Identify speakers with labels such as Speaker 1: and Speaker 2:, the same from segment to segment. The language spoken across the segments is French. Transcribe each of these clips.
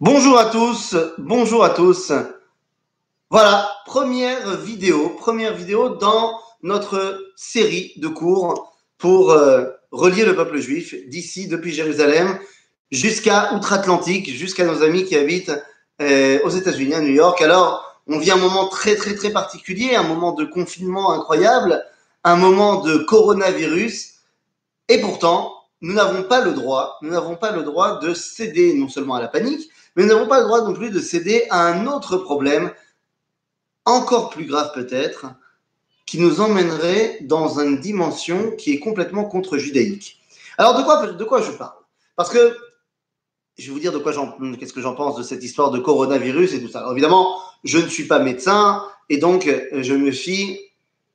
Speaker 1: Bonjour à tous, bonjour à tous. Voilà, première vidéo, première vidéo dans notre série de cours pour euh, relier le peuple juif d'ici, depuis Jérusalem, jusqu'à Outre-Atlantique, jusqu'à nos amis qui habitent euh, aux États-Unis, à New York. Alors, on vit un moment très très très particulier, un moment de confinement incroyable, un moment de coronavirus, et pourtant, nous n'avons pas le droit, nous n'avons pas le droit de céder non seulement à la panique, mais nous n'avons pas le droit non plus de céder à un autre problème, encore plus grave peut-être, qui nous emmènerait dans une dimension qui est complètement contre-judaïque. Alors de quoi, de quoi je parle? Parce que je vais vous dire de quoi qu'est-ce que j'en pense de cette histoire de coronavirus et tout ça. Alors évidemment, je ne suis pas médecin et donc je me fie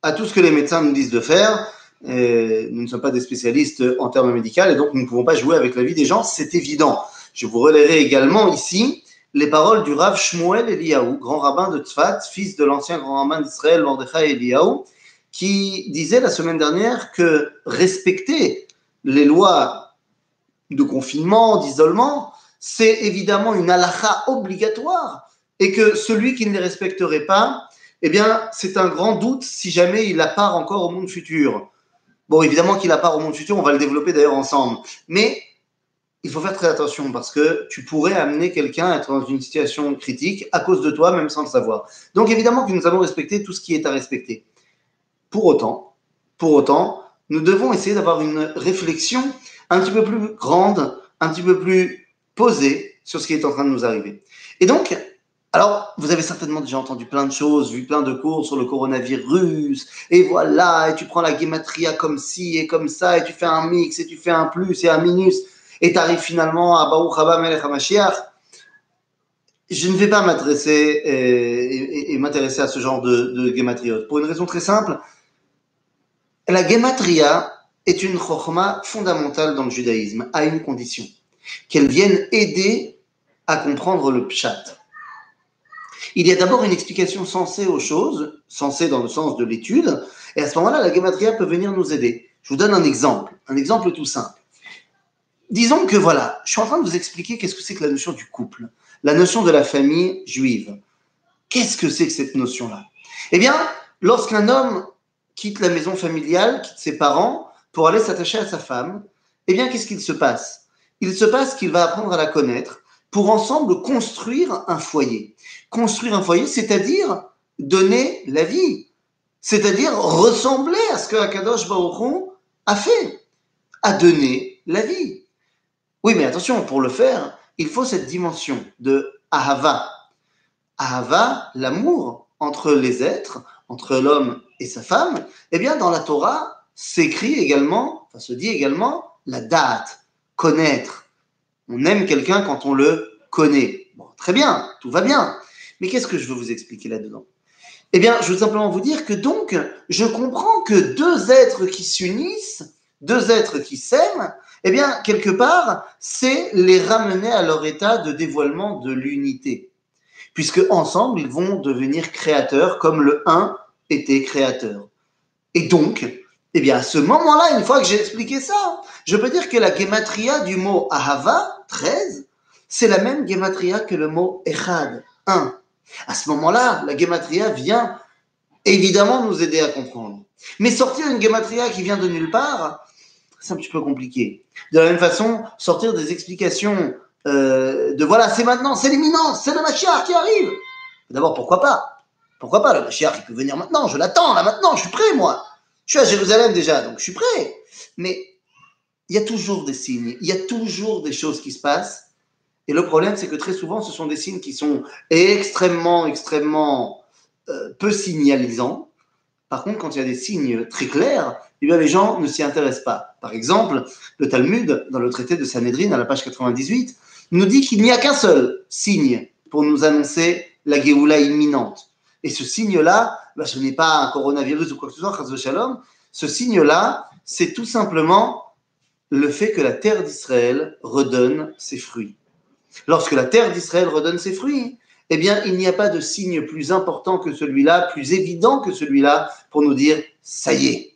Speaker 1: à tout ce que les médecins nous disent de faire. Et nous ne sommes pas des spécialistes en termes médicaux et donc nous ne pouvons pas jouer avec la vie des gens, c'est évident. Je vous relayerai également ici les paroles du Rav Shmuel Eliyahu, grand rabbin de Tzfat, fils de l'ancien grand rabbin d'Israël, Mordechai Eliyahu, qui disait la semaine dernière que respecter les lois de confinement, d'isolement, c'est évidemment une halakha obligatoire et que celui qui ne les respecterait pas, eh bien, c'est un grand doute si jamais il a part encore au monde futur. Bon, évidemment qu'il a part au monde futur, on va le développer d'ailleurs ensemble. Mais il faut faire très attention parce que tu pourrais amener quelqu'un à être dans une situation critique à cause de toi, même sans le savoir. Donc évidemment que nous allons respecter tout ce qui est à respecter. Pour autant, pour autant, nous devons essayer d'avoir une réflexion un petit peu plus grande, un petit peu plus posée sur ce qui est en train de nous arriver. Et donc, alors, vous avez certainement déjà entendu plein de choses, vu plein de cours sur le coronavirus, et voilà, et tu prends la guématria comme ci et comme ça, et tu fais un mix, et tu fais un plus et un minus et tu arrives finalement à Baruch Haba Melech HaMashiach, je ne vais pas m'adresser et, m'intéresser à ce genre de, de pour une raison très simple. La gematria est une chokma fondamentale dans le judaïsme, à une condition, qu'elle vienne aider à comprendre le pshat. Il y a d'abord une explication sensée aux choses, sensée dans le sens de l'étude, et à ce moment-là, la gematria peut venir nous aider. Je vous donne un exemple, un exemple tout simple disons que voilà, je suis en train de vous expliquer qu'est-ce que c'est que la notion du couple, la notion de la famille juive. Qu'est-ce que c'est que cette notion-là? Eh bien, lorsqu'un homme quitte la maison familiale, quitte ses parents pour aller s'attacher à sa femme, eh bien, qu'est-ce qu'il se passe? Il se passe qu'il va apprendre à la connaître pour ensemble construire un foyer. Construire un foyer, c'est-à-dire donner la vie, c'est-à-dire ressembler à ce que Akadosh Baruch a fait, à donner la vie. Oui, mais attention, pour le faire, il faut cette dimension de ahava. Ahava, l'amour entre les êtres, entre l'homme et sa femme. Eh bien, dans la Torah, s'écrit également, enfin se dit également, la date, connaître. On aime quelqu'un quand on le connaît. Très bien, tout va bien. Mais qu'est-ce que je veux vous expliquer là-dedans? Eh bien, je veux simplement vous dire que donc, je comprends que deux êtres qui s'unissent, deux êtres qui s'aiment, eh bien, quelque part, c'est les ramener à leur état de dévoilement de l'unité. Puisque ensemble, ils vont devenir créateurs comme le un était créateur. Et donc, eh bien, à ce moment-là, une fois que j'ai expliqué ça, je peux dire que la gematria du mot ahava, 13, c'est la même gematria que le mot echad, 1. À ce moment-là, la gematria vient évidemment nous aider à comprendre. Mais sortir une gematria qui vient de nulle part, c'est un petit peu compliqué. De la même façon, sortir des explications euh, de voilà, c'est maintenant, c'est l'imminence, c'est le Mashiach qui arrive. D'abord, pourquoi pas? Pourquoi pas? Le Mashiach, il peut venir maintenant, je l'attends, là maintenant, je suis prêt, moi. Je suis à Jérusalem déjà, donc je suis prêt. Mais il y a toujours des signes, il y a toujours des choses qui se passent. Et le problème, c'est que très souvent, ce sont des signes qui sont extrêmement, extrêmement euh, peu signalisants. Par contre, quand il y a des signes très clairs, eh bien, les gens ne s'y intéressent pas. Par exemple, le Talmud, dans le traité de Sanhedrin, à la page 98, nous dit qu'il n'y a qu'un seul signe pour nous annoncer la Géoula imminente. Et ce signe-là, bah, ce n'est pas un coronavirus ou quoi que ce soit. Ce signe-là, c'est tout simplement le fait que la terre d'Israël redonne ses fruits. Lorsque la terre d'Israël redonne ses fruits, eh bien, il n'y a pas de signe plus important que celui-là, plus évident que celui-là, pour nous dire ça y est,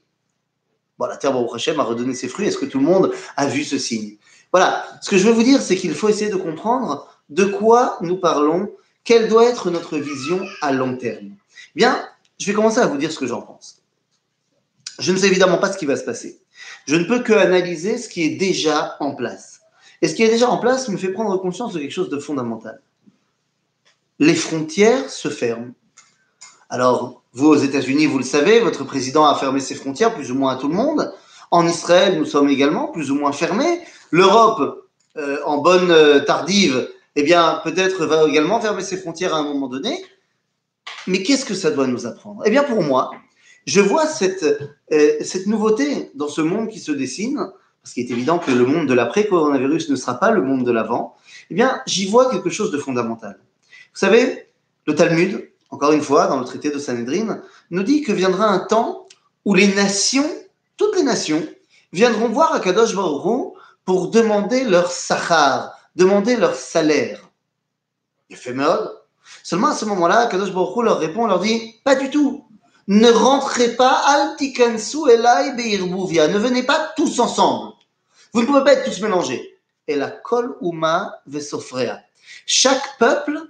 Speaker 1: Bon, la terre, Baruch Hashem, a redonné ses fruits. Est-ce que tout le monde a vu ce signe? Voilà. Ce que je veux vous dire, c'est qu'il faut essayer de comprendre de quoi nous parlons, quelle doit être notre vision à long terme. Bien, je vais commencer à vous dire ce que j'en pense. Je ne sais évidemment pas ce qui va se passer. Je ne peux que analyser ce qui est déjà en place. Et ce qui est déjà en place me fait prendre conscience de quelque chose de fondamental. Les frontières se ferment. Alors, vous aux États-Unis, vous le savez, votre président a fermé ses frontières plus ou moins à tout le monde. En Israël, nous sommes également plus ou moins fermés. L'Europe, euh, en bonne euh, tardive, eh bien, peut-être va également fermer ses frontières à un moment donné. Mais qu'est-ce que ça doit nous apprendre? Eh bien, pour moi, je vois cette, euh, cette nouveauté dans ce monde qui se dessine, parce qu'il est évident que le monde de l'après-coronavirus ne sera pas le monde de l'avant. Eh bien, j'y vois quelque chose de fondamental. Savez, le Talmud, encore une fois, dans le traité de Sanhedrin, nous dit que viendra un temps où les nations, toutes les nations, viendront voir Akadosh Baruch pour demander leur sahar, demander leur salaire. Il fait mode. Seulement à ce moment-là, Akadosh Baruch leur répond, leur dit, pas du tout. Ne rentrez pas, altikansu elai beirbouvia. Ne venez pas tous ensemble. Vous ne pouvez pas être tous mélangés. Et la kol uma vesofrea. Chaque peuple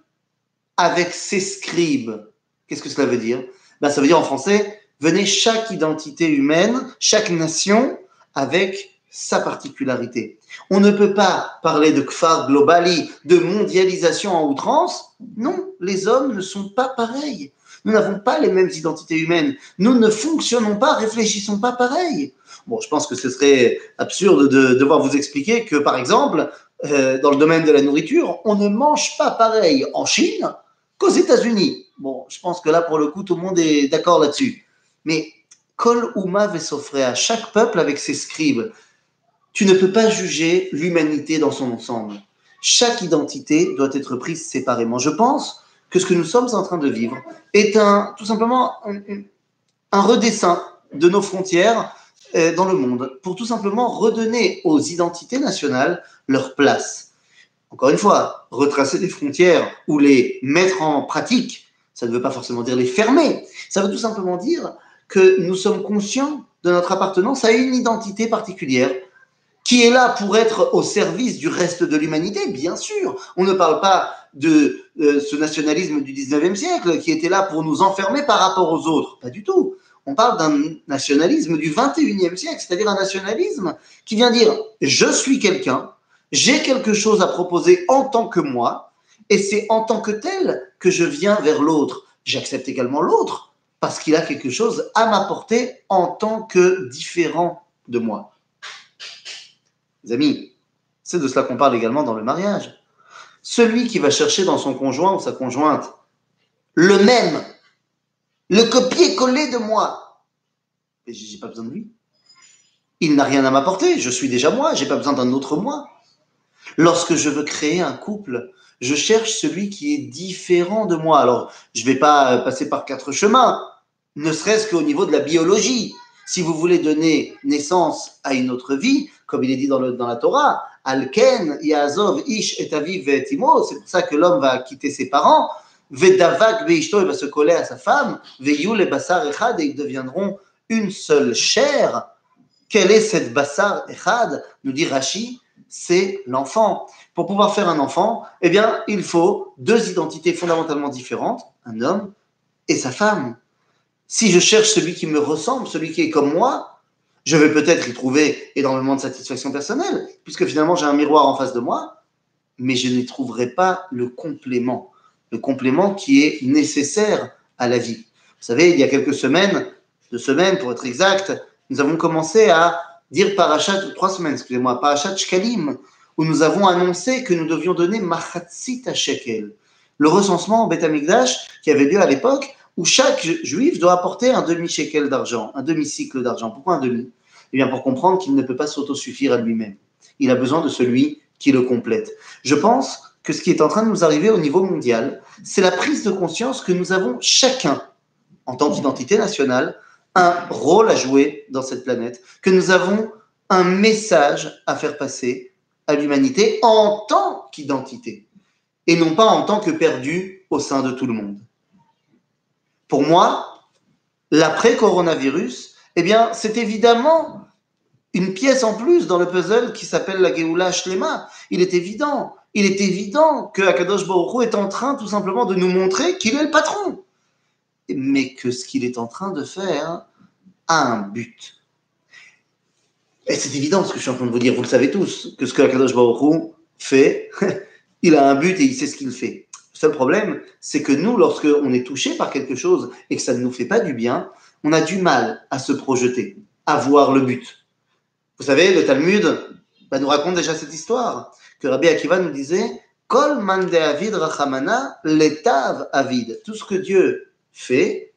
Speaker 1: avec ses scribes. Qu'est-ce que cela veut dire? Ben, Ça veut dire en français, venez chaque identité humaine, chaque nation avec sa particularité. On ne peut pas parler de kfar globali, de mondialisation en outrance. Non, les hommes ne sont pas pareils. Nous n'avons pas les mêmes identités humaines. Nous ne fonctionnons pas, réfléchissons pas pareil. Bon, je pense que ce serait absurde de devoir vous expliquer que, par exemple, euh, dans le domaine de la nourriture, on ne mange pas pareil en Chine qu'aux États-Unis. Bon, je pense que là, pour le coup, tout le monde est d'accord là-dessus. Mais Kol Uma à chaque peuple avec ses scribes. Tu ne peux pas juger l'humanité dans son ensemble. Chaque identité doit être prise séparément. Je pense que ce que nous sommes en train de vivre est un, tout simplement un, un redessin de nos frontières euh, dans le monde pour tout simplement redonner aux identités nationales leur place. Encore une fois, retracer des frontières ou les mettre en pratique, ça ne veut pas forcément dire les fermer. Ça veut tout simplement dire que nous sommes conscients de notre appartenance à une identité particulière qui est là pour être au service du reste de l'humanité, bien sûr. On ne parle pas de euh, ce nationalisme du 19e siècle qui était là pour nous enfermer par rapport aux autres. Pas du tout. On parle d'un nationalisme du 21e siècle, c'est-à-dire un nationalisme qui vient dire je suis quelqu'un, j'ai quelque chose à proposer en tant que moi, et c'est en tant que tel que je viens vers l'autre. J'accepte également l'autre parce qu'il a quelque chose à m'apporter en tant que différent de moi. Les amis, c'est de cela qu'on parle également dans le mariage. Celui qui va chercher dans son conjoint ou sa conjointe le même, le copier-coller de moi, mais j'ai pas besoin de lui. Il n'a rien à m'apporter, je suis déjà moi, j'ai pas besoin d'un autre moi. Lorsque je veux créer un couple, je cherche celui qui est différent de moi. Alors, je ne vais pas euh, passer par quatre chemins, ne serait-ce qu'au niveau de la biologie. Si vous voulez donner naissance à une autre vie, comme il est dit dans, la Torah, Alken, Yazov, Ish et Aviv c'est pour ça que l'homme va quitter ses parents, Vedavak Veishto, il va se coller à sa femme, Veyul et Bassar Echad, et ils deviendront une seule chair. Quelle est cette Bassar Echad? Nous dit Rashi, c'est l'enfant. Pour pouvoir faire un enfant, eh bien, il faut deux identités fondamentalement différentes, un homme et sa femme. Si je cherche celui qui me ressemble, celui qui est comme moi, je vais peut-être y trouver énormément de satisfaction personnelle, puisque finalement j'ai un miroir en face de moi, mais je n'y trouverai pas le complément, le complément qui est nécessaire à la vie. Vous savez, il y a quelques semaines, deux semaines pour être exact, nous avons commencé à dire Parachat, trois semaines, excusez-moi, Parachat Shkalim, où nous avons annoncé que nous devions donner Machatzit à Shekel, le recensement en Beth qui avait lieu à l'époque, où chaque juif doit apporter un demi-shekel d'argent, un demi-cycle d'argent. Pourquoi un demi? Eh bien, pour comprendre qu'il ne peut pas s'autosuffire à lui-même. Il a besoin de celui qui le complète. Je pense que ce qui est en train de nous arriver au niveau mondial, c'est la prise de conscience que nous avons chacun, en tant qu'identité nationale, un rôle à jouer dans cette planète, que nous avons un message à faire passer à l'humanité en tant qu'identité, et non pas en tant que perdu au sein de tout le monde. Pour moi, l'après-coronavirus, eh bien, c'est évidemment une pièce en plus dans le puzzle qui s'appelle la Geoula Shlema. Il est évident il est évident que Akadosh Baruch est en train tout simplement de nous montrer qu'il est le patron. Mais que ce qu'il est en train de faire a un but. Et c'est évident ce que je suis en train de vous dire, vous le savez tous, que ce que Akadosh Baruch fait, il a un but et il sait ce qu'il fait. Le seul problème, c'est que nous, lorsque on est touché par quelque chose et que ça ne nous fait pas du bien, on a du mal à se projeter, à voir le but. Vous savez, le Talmud bah, nous raconte déjà cette histoire, que Rabbi Akiva nous disait Kol rachamana. Tout ce que Dieu fait,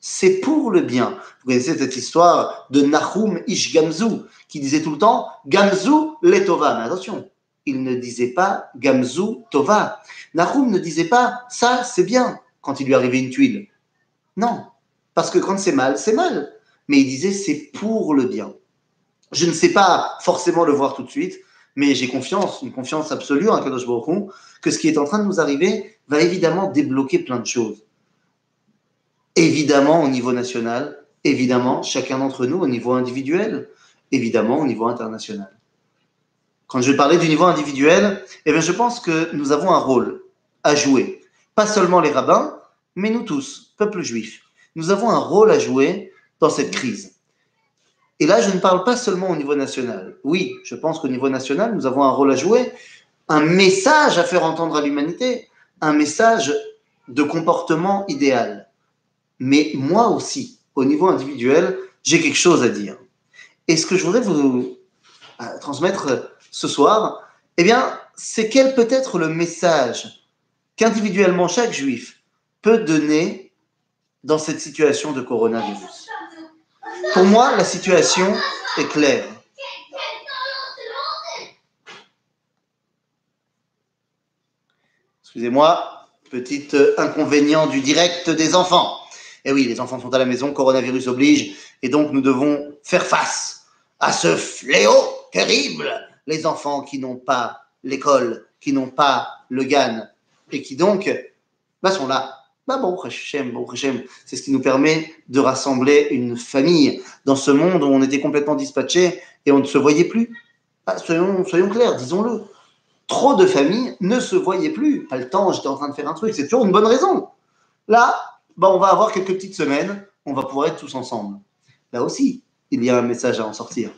Speaker 1: c'est pour le bien. Vous connaissez cette histoire de Nahum Ish Gamzu, qui disait tout le temps Gamzu letova. Mais attention, il ne disait pas Gamzu Tova. Nahum ne disait pas ça, c'est bien quand il lui arrivait une tuile. Non, parce que quand c'est mal, c'est mal. Mais il disait c'est pour le bien. Je ne sais pas forcément le voir tout de suite, mais j'ai confiance, une confiance absolue en Kadosh Baruch que ce qui est en train de nous arriver va évidemment débloquer plein de choses. Évidemment au niveau national, évidemment chacun d'entre nous au niveau individuel, évidemment au niveau international. Quand je parler du niveau individuel, eh bien, je pense que nous avons un rôle à jouer. Pas seulement les rabbins, mais nous tous, peuple juif. Nous avons un rôle à jouer dans cette crise. Et là, je ne parle pas seulement au niveau national. Oui, je pense qu'au niveau national, nous avons un rôle à jouer, un message à faire entendre à l'humanité, un message de comportement idéal. Mais moi aussi, au niveau individuel, j'ai quelque chose à dire. Et ce que je voudrais vous euh, transmettre ce soir, eh bien, c'est quel peut être le message qu'individuellement chaque juif peut donner dans cette situation de coronavirus? Pour moi, la situation est claire. Excusez-moi, petit euh, inconvénient du direct des enfants. Eh oui, les enfants sont à la maison, coronavirus oblige, et donc nous devons faire face à ce fléau terrible les enfants qui n'ont pas l'école, qui n'ont pas le GAN, et qui donc bah, sont là. Bah bon, c'est ce qui nous permet de rassembler une famille dans ce monde où on était complètement dispatché et on ne se voyait plus. Ah, soyons, soyons clairs, disons-le. Trop de familles ne se voyaient plus. Pas le temps, j'étais en train de faire un truc, c'est toujours une bonne raison. Là, bah, on va avoir quelques petites semaines, on va pouvoir être tous ensemble. Là aussi, il y a un message à en sortir.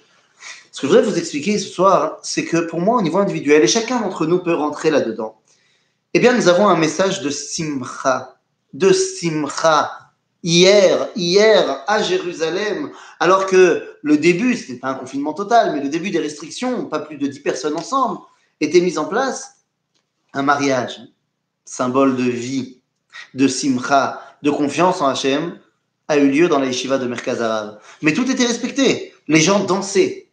Speaker 1: Ce que je voudrais vous expliquer ce soir, c'est que pour moi, au niveau individuel, et chacun d'entre nous peut rentrer là-dedans, eh bien, nous avons un message de simcha, de simcha. Hier, hier, à Jérusalem, alors que le début, ce n'était pas un confinement total, mais le début des restrictions, pas plus de 10 personnes ensemble, était mis en place un mariage, symbole de vie, de simcha, de confiance en Hachem, a eu lieu dans la yeshiva de Merkaz Arabe. Mais tout était respecté. Les gens dansaient,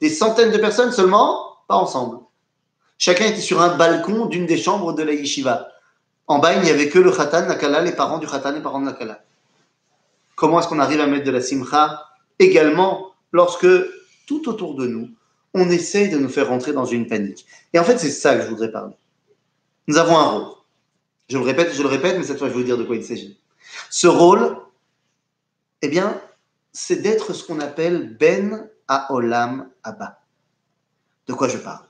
Speaker 1: des centaines de personnes seulement, pas ensemble. Chacun était sur un balcon d'une des chambres de la yeshiva. En bas, il n'y avait que le khatan, nakala, les parents du khatan, les parents de nakala. Comment est-ce qu'on arrive à mettre de la simcha également lorsque tout autour de nous, on essaye de nous faire rentrer dans une panique? Et en fait, c'est ça que je voudrais parler. Nous avons un rôle. Je le répète, je le répète, mais cette fois, je vais vous dire de quoi il s'agit. Ce rôle, eh bien, c'est d'être ce qu'on appelle Ben à Olam Abba. De quoi je parle?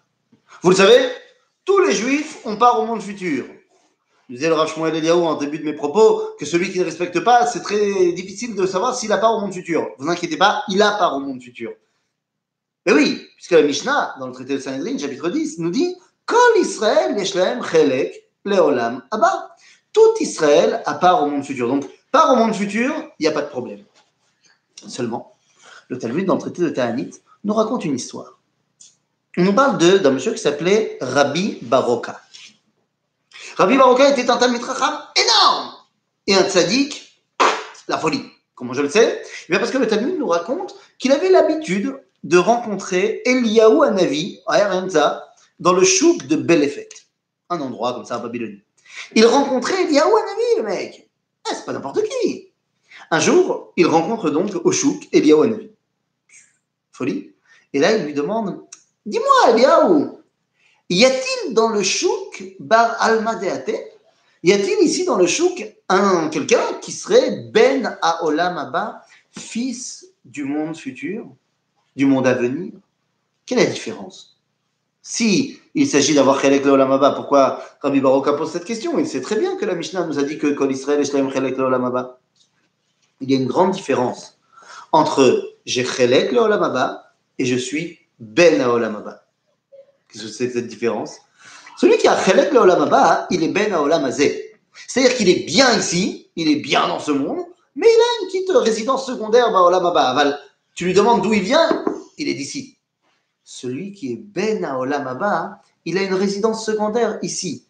Speaker 1: Vous le savez, tous les juifs, on part au monde futur. Je disais le Rav en début de mes propos que celui qui ne respecte pas, c'est très difficile de savoir s'il a part au monde futur. Vous inquiétez pas, il a part au monde futur. Mais oui, puisque la Mishnah, dans le traité de Sanhedrin, chapitre 10, nous dit Kol Israël yeshlem chelek leolam abba. Tout Israël a part au monde futur. Donc, part au monde futur, il n'y a pas de problème. Seulement, le Talmud, dans le traité de Ta'anit, nous raconte une histoire. On nous parle d'un monsieur qui s'appelait Rabbi Baroka. Rabbi Baroka était un Talmud Racham énorme et un tzaddik, la folie. Comment je le sais? Eh bien Parce que le Talmud nous raconte qu'il avait l'habitude de rencontrer Eliyahu Hanavi, à Erenza, dans le chouk de Belefet, un endroit comme ça à Babylonie. Il rencontrait Eliyahu Hanavi, le mec. Ah, c'est pas n'importe qui. Un jour, il rencontre donc au chouk Eliyahu Hanavi folie. Et là, il lui demande Dis-moi, Eliaou, y a-t-il dans le chouk Bar Almadeate Y a-t-il ici dans le chouk un, quelqu'un qui serait Ben Aolam Abba, fils du monde futur, du monde à venir? Quelle est la différence? Si il s'agit d'avoir Chelek Leolamaba, pourquoi Rabbi Baroka pose cette question? Il sait très bien que la Mishnah nous a dit que Kol Israël Shlaim Chelek Leolamaba. Il y a une grande différence entre j'ai Chelek Leolamaba et je suis Ben Aolamaba. Qu'est-ce que c'est cette différence? Celui qui a Chelek Leolamaba, il est Ben Aolamazé. C'est-à-dire qu'il est bien ici, il est bien dans ce monde, mais il a une petite résidence secondaire Baolamaba. Tu lui demandes d'où il vient, il est d'ici. Celui qui est Ben Aolamaba, il a une résidence secondaire ici.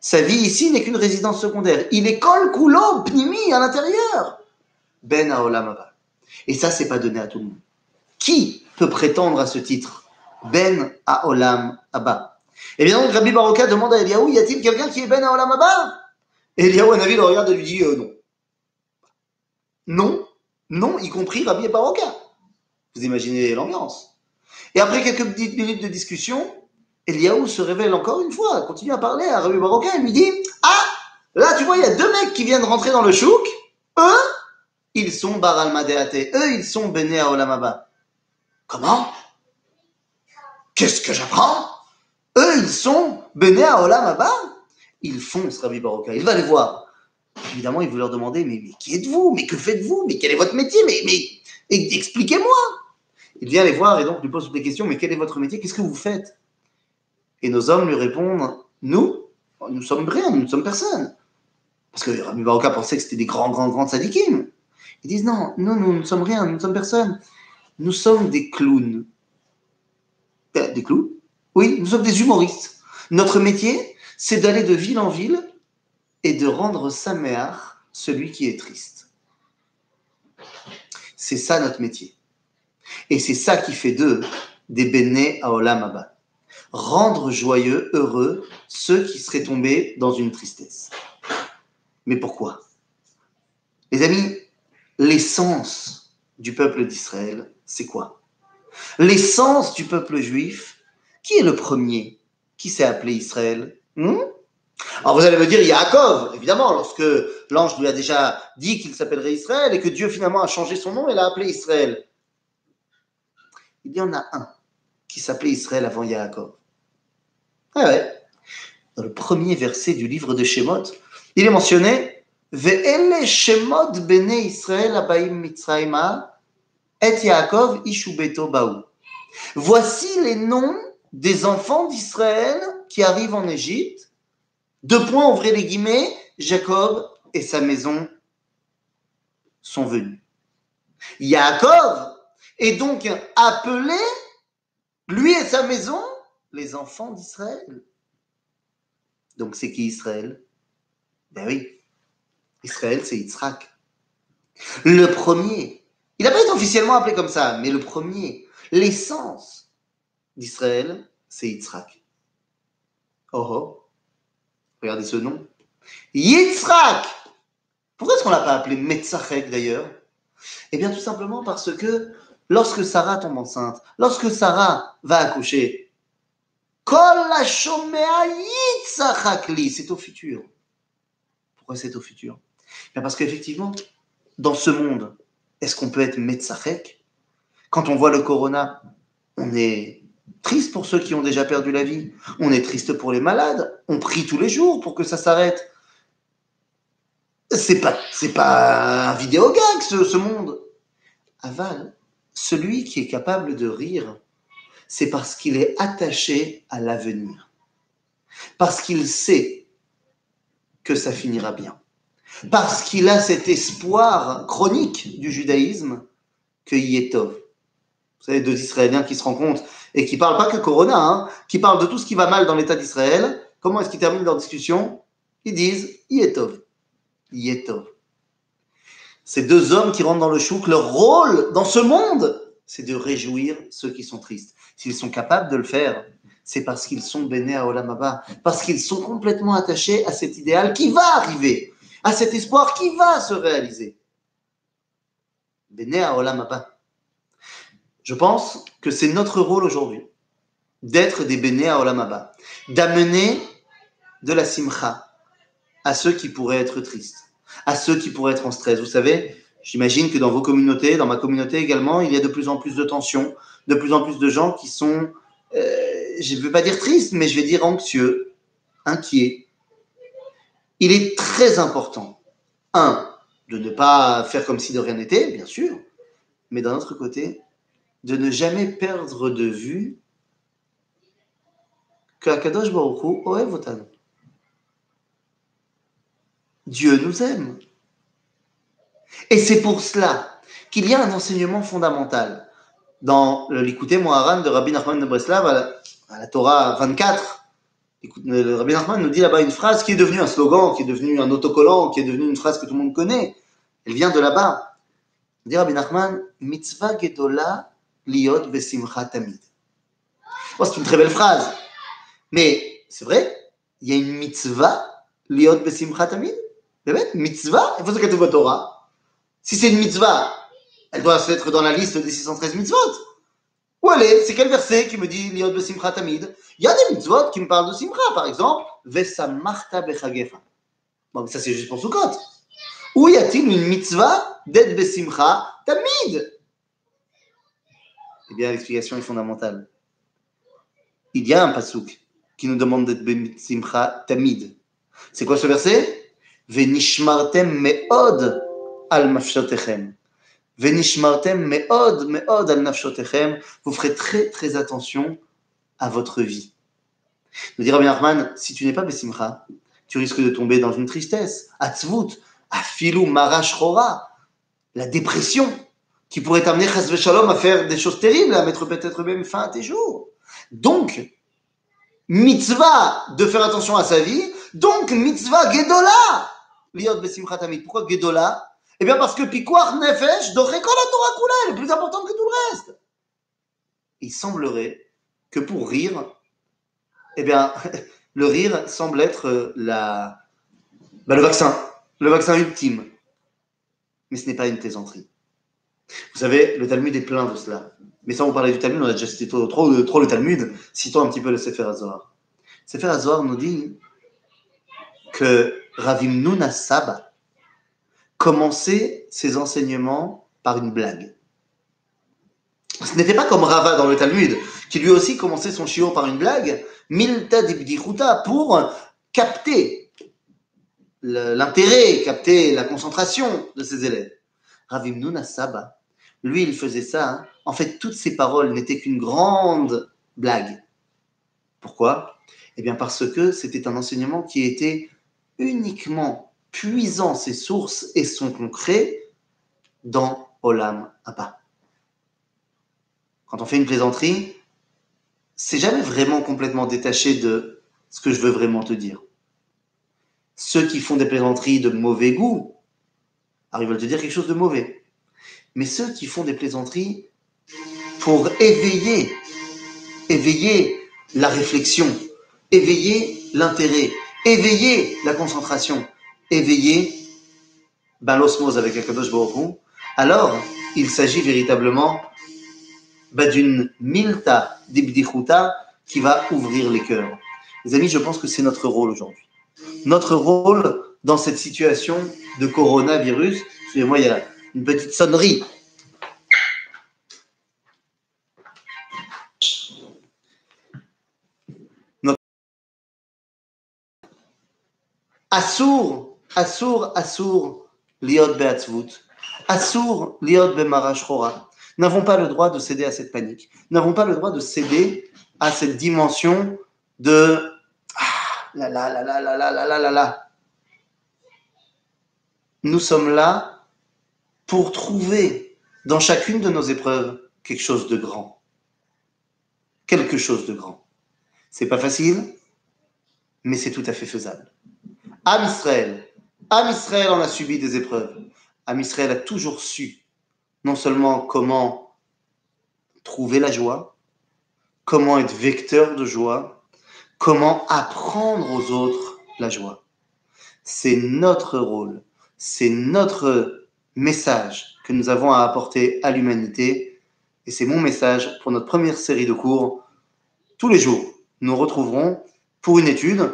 Speaker 1: Sa vie ici n'est qu'une résidence secondaire. Il est kol kulo pnimi à l'intérieur. Ben Aolamaba. Et ça, c'est pas donné à tout le monde. Qui peut prétendre à ce titre? Ben Aolam Abba. Eh bien, donc, Rabbi Baroka demande à Eliaou, y a-t-il quelqu'un qui est Ben Aolam Abba? Et Eliaou, avis, le regarde et lui dit euh, non. Non, non, y compris Rabbi Baroka. Vous imaginez l'ambiance. Et après quelques minutes de discussion, Eliaou se révèle encore une fois, continue à parler à Rabbi Baroka et lui dit Ah, là tu vois, il y a deux mecs qui viennent rentrer dans le chouk. Eux, ils sont Baral. Eux, ils sont Bene Olamaba. Comment? Qu'est-ce que j'apprends? Eux, ils sont Bene Olamaba. Ils foncent, Rabbi Baroka. Il va les voir. Évidemment, il veut leur demander Mais, qui êtes-vous? Mais que faites-vous? Mais quel est votre métier? Mais expliquez-moi il vient les voir et donc lui pose les questions, mais quel est votre métier? Qu'est-ce que vous faites? Et nos hommes lui répondent, nous, nous sommes rien, nous ne sommes personne. Parce que Rami Baroka pensait que c'était des grands, grands, grands sadikim. Ils disent, non, nous, nous ne sommes rien, nous ne sommes personne. Nous sommes des clowns. Euh, des clowns? Oui, nous sommes des humoristes. Notre métier, c'est d'aller de ville en ville et de rendre sa mère celui qui est triste. C'est ça notre métier. Et c'est ça qui fait d'eux des béné à Olam Rendre joyeux, heureux ceux qui seraient tombés dans une tristesse. Mais pourquoi? Les amis, l'essence du peuple d'Israël, c'est quoi? L'essence du peuple juif, qui est le premier qui s'est appelé Israël? Hmm? Alors vous allez me dire Yaakov, évidemment, lorsque l'ange lui a déjà dit qu'il s'appellerait Israël et que Dieu finalement a changé son nom et l'a appelé Israël il y en a un qui s'appelait Israël avant Yaakov. Ah ouais. Dans le premier verset du livre de Shemot, il est mentionné Ve'ele Shemot bene Israël abaim et ishubeto baou. Voici les noms des enfants d'Israël qui arrivent en Égypte. Deux points, ouvrez les guillemets, Jacob et sa maison sont venus. Yaakov et donc appeler, lui et sa maison, les enfants d'Israël. Donc c'est qui Israël? Ben oui, Israël c'est Yitzhak. Le premier, il n'a pas été officiellement appelé comme ça, mais le premier, l'essence d'Israël, c'est Yitzhak. Oh oh, regardez ce nom. Yitzhak Pourquoi est-ce qu'on ne l'a pas appelé Metzachek d'ailleurs? Eh bien tout simplement parce que lorsque Sarah tombe enceinte, lorsque Sarah va accoucher, c'est au futur. Pourquoi c'est au futur? Parce qu'effectivement, dans ce monde, est-ce qu'on peut être Metzachek Quand on voit le corona, on est triste pour ceux qui ont déjà perdu la vie. On est triste pour les malades. On prie tous les jours pour que ça s'arrête. C'est pas, pas un vidéo gag ce monde. Aval, celui qui est capable de rire, c'est parce qu'il est attaché à l'avenir. Parce qu'il sait que ça finira bien. Parce qu'il a cet espoir chronique du judaïsme que Yetov. Vous savez, deux Israéliens qui se rencontrent et qui parlent pas que Corona, hein, qui parlent de tout ce qui va mal dans l'État d'Israël. Comment est-ce qu'ils terminent leur discussion? Ils disent Yetov. Yetov. Ces deux hommes qui rentrent dans le chouk, leur rôle dans ce monde, c'est de réjouir ceux qui sont tristes. S'ils sont capables de le faire, c'est parce qu'ils sont bénis à Olamaba, parce qu'ils sont complètement attachés à cet idéal qui va arriver, à cet espoir qui va se réaliser. Béné à Olamaba. Je pense que c'est notre rôle aujourd'hui d'être des béné à Olamaba, d'amener de la simcha à ceux qui pourraient être tristes à ceux qui pourraient être en stress. Vous savez, j'imagine que dans vos communautés, dans ma communauté également, il y a de plus en plus de tensions, de plus en plus de gens qui sont euh, je ne veux pas dire triste, mais je vais dire anxieux, inquiet. Il est très important, un, de ne pas faire comme si de rien n'était, bien sûr, mais d'un autre côté, de ne jamais perdre de vue que Akadosh Baruch Hu Dieu nous aime. Et c'est pour cela qu'il y a un enseignement fondamental dans l'écouter Moharan de Rabbi Nachman de Breslav à la, Torah 24. Le Rabbi Nachman nous dit là-bas une phrase qui est devenue un slogan, qui est devenu un autocollant, qui est devenue une phrase que tout le monde connaît. Elle vient de là-bas. Il dit Rabbi Nachman, mitzvah gedola liot besimcha tamid. c'est une très belle phrase. Mais c'est vrai, il y a une mitzvah liot besimcha tamid. Mitzvah, il faut se que Torah. Si c'est une mitzvah, elle doit se mettre dans la liste des 613 mitzvot. Où allez C'est quel verset qui me dit Liot besimcha tamid? Il y a des mitzvot qui me parlent de simcha, par exemple, Vesamarta bechagefa. Bon, ça c'est juste pour Sukkot. Où y a-t-il une mitzvah d'être besimcha tamid? Eh bien, l'explication est fondamentale. Il y a un pasouk qui nous demande d'être besimcha tamid. C'est quoi ce verset? Venishmartem me'od al mafshotechem. Venishmartem me'od, me'od al nafshotechem. Vous ferez très très attention à votre vie. Nous dira bien Rahman, si tu n'es pas Bessimcha, tu risques de tomber dans une tristesse, atzvut, afilou marash chora, la dépression, qui pourrait t'amener chas shalom à faire des choses terribles, à mettre peut-être même fin à tes jours. Donc, mitzvah de faire attention à sa vie, donc mitzvah gedola, Pourquoi gedola eh bien, parce que Pikuach Nefesh, Torah Kula, est plus important que tout le reste. Il semblerait que pour rire, eh bien, le rire semble être euh, la, bah, le vaccin, le vaccin ultime. Mais ce n'est pas une plaisanterie. Vous savez, le Talmud est plein de cela. Mais sans vous parler du Talmud, on a déjà cité trop, trop, le Talmud. Citons un petit peu le Sefer Azor. Sefer Azor nous dit que Ravim Saba, commencer ses enseignements par une blague. Ce n'était pas comme Rava dans le Talmud, qui lui aussi commençait son chiot par une blague, Milta Dibdichuta, pour capter l'intérêt, capter la concentration de ses élèves. Ravim Saba, lui, il faisait ça. Hein. En fait, toutes ses paroles n'étaient qu'une grande blague. Pourquoi? Eh bien, parce que c'était un enseignement qui était uniquement puisant ses sources et son concret dans Olam Abba. Quand on fait une plaisanterie, c'est jamais vraiment complètement détaché de ce que je veux vraiment te dire. Ceux qui font des plaisanteries de mauvais goût, ils veulent te dire quelque chose de mauvais. Mais ceux qui font des plaisanteries pour éveiller, éveiller la réflexion, éveiller l'intérêt, éveiller la concentration, éveillé ben, l'osmose avec Akadosh Baruch alors il s'agit véritablement ben, d'une milta d'ibdichuta qui va ouvrir les cœurs. Les amis, je pense que c'est notre rôle aujourd'hui. Notre rôle dans cette situation de coronavirus, excusez-moi, il y a une petite sonnerie. Assour Assour, Assour, Liot Beatzvut, Assour, Liot Bemarash Chora, n'avons pas le droit de céder à cette panique. N'avons pas le droit de céder à cette dimension de ah, la la la la la la la la la. Nous sommes là pour trouver dans chacune de nos épreuves quelque chose de grand. Quelque chose de grand. C'est pas facile, mais c'est tout à fait faisable. Am Israël, Am Israël en a subi des épreuves. Am Israël a toujours su non seulement comment trouver la joie, comment être vecteur de joie, comment apprendre aux autres la joie. C'est notre rôle, c'est notre message que nous avons à apporter à l'humanité. Et c'est mon message pour notre première série de cours. Tous les jours, nous retrouverons pour une étude,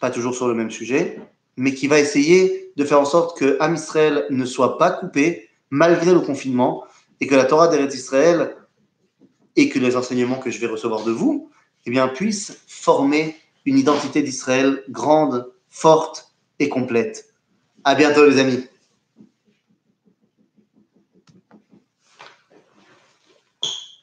Speaker 1: pas toujours sur le même sujet, mais qui va essayer de faire en sorte que Am Israël ne soit pas coupé malgré le confinement et que la Torah d'Eretz Israël et que les enseignements que je vais recevoir de vous eh bien, puisse former une identité d'Israël grande, forte et complète. À bientôt, les amis.